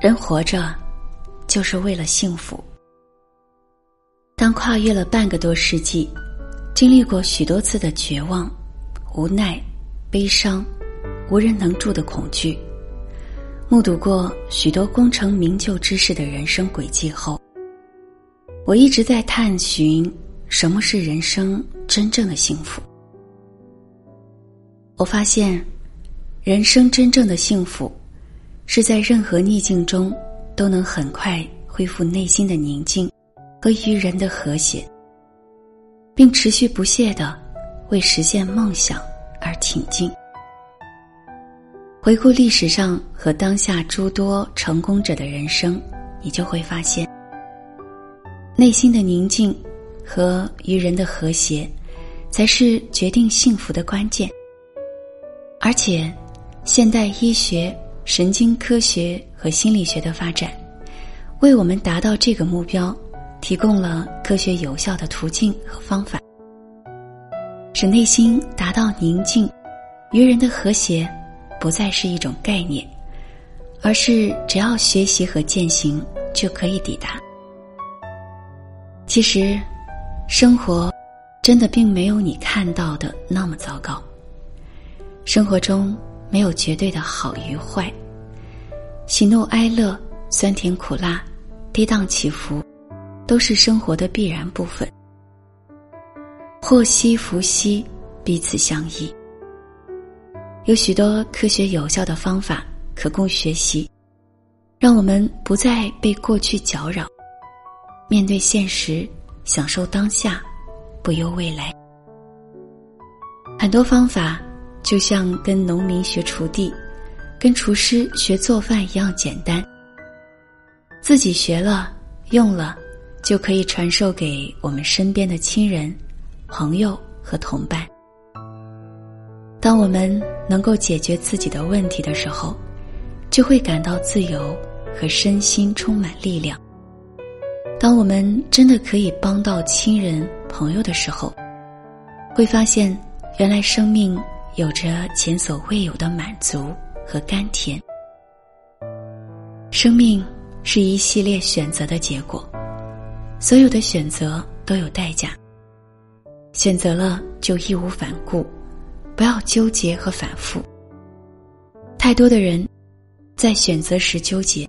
人活着，就是为了幸福。当跨越了半个多世纪，经历过许多次的绝望、无奈、悲伤、无人能助的恐惧，目睹过许多功成名就之士的人生轨迹后，我一直在探寻什么是人生真正的幸福。我发现，人生真正的幸福。是在任何逆境中都能很快恢复内心的宁静和与人的和谐，并持续不懈的为实现梦想而挺进。回顾历史上和当下诸多成功者的人生，你就会发现，内心的宁静和与人的和谐，才是决定幸福的关键。而且，现代医学。神经科学和心理学的发展，为我们达到这个目标，提供了科学有效的途径和方法，使内心达到宁静、与人的和谐，不再是一种概念，而是只要学习和践行就可以抵达。其实，生活真的并没有你看到的那么糟糕。生活中。没有绝对的好与坏，喜怒哀乐、酸甜苦辣、跌宕起伏，都是生活的必然部分。祸兮福兮，彼此相依。有许多科学有效的方法可供学习，让我们不再被过去搅扰，面对现实，享受当下，不忧未来。很多方法。就像跟农民学锄地，跟厨师学做饭一样简单。自己学了用了，就可以传授给我们身边的亲人、朋友和同伴。当我们能够解决自己的问题的时候，就会感到自由和身心充满力量。当我们真的可以帮到亲人朋友的时候，会发现原来生命。有着前所未有的满足和甘甜。生命是一系列选择的结果，所有的选择都有代价。选择了就义无反顾，不要纠结和反复。太多的人在选择时纠结，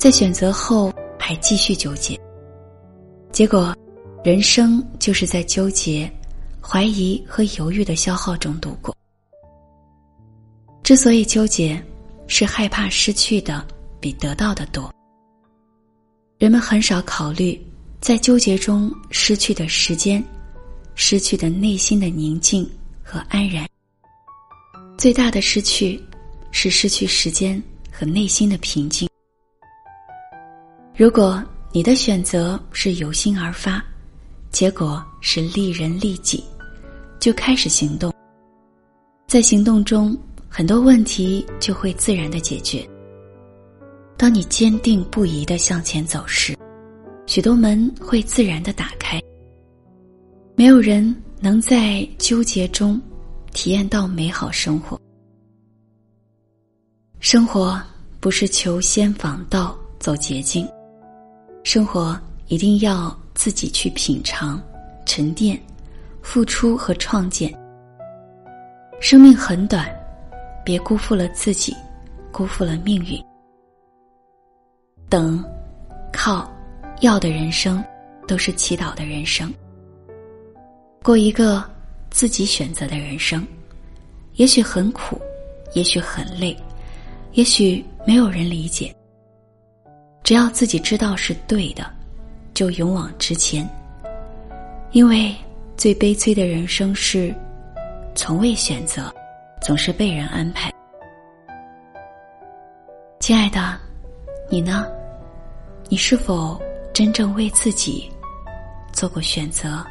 在选择后还继续纠结，结果人生就是在纠结。怀疑和犹豫的消耗中度过。之所以纠结，是害怕失去的比得到的多。人们很少考虑在纠结中失去的时间，失去的内心的宁静和安然。最大的失去，是失去时间和内心的平静。如果你的选择是由心而发，结果是利人利己。就开始行动，在行动中，很多问题就会自然的解决。当你坚定不移的向前走时，许多门会自然的打开。没有人能在纠结中体验到美好生活。生活不是求仙访道走捷径，生活一定要自己去品尝、沉淀。付出和创建。生命很短，别辜负了自己，辜负了命运。等、靠、要的人生，都是祈祷的人生。过一个自己选择的人生，也许很苦，也许很累，也许没有人理解。只要自己知道是对的，就勇往直前，因为。最悲催的人生是，从未选择，总是被人安排。亲爱的，你呢？你是否真正为自己做过选择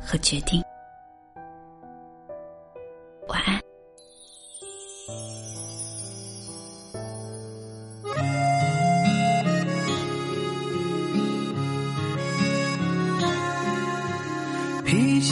和决定？晚安。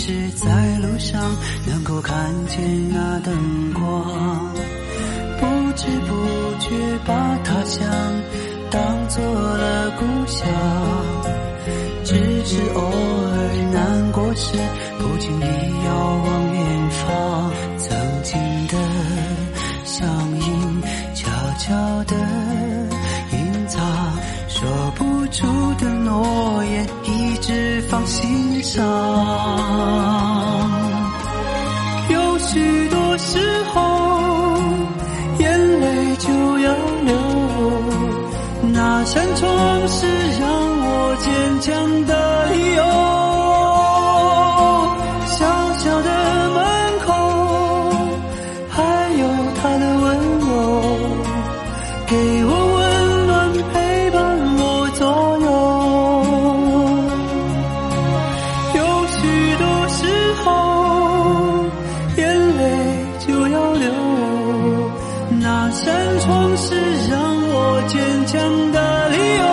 是在路上，能够看见那灯光，不知不觉把他乡当做了故乡。只是偶尔难过时，不经意遥望远方，曾经的相映，悄悄地隐藏，说不出的诺，放心上。有许多时候，眼泪就要流，那扇窗是让我坚强的坚强的理由。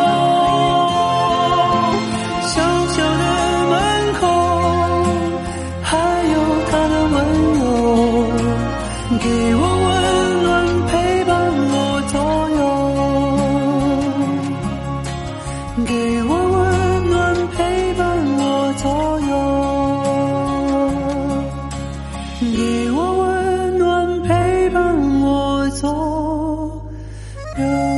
小小的门口，还有他的温柔，给我温暖，陪伴我左右。给我温暖，陪伴我左右，给我温暖，陪伴我左右。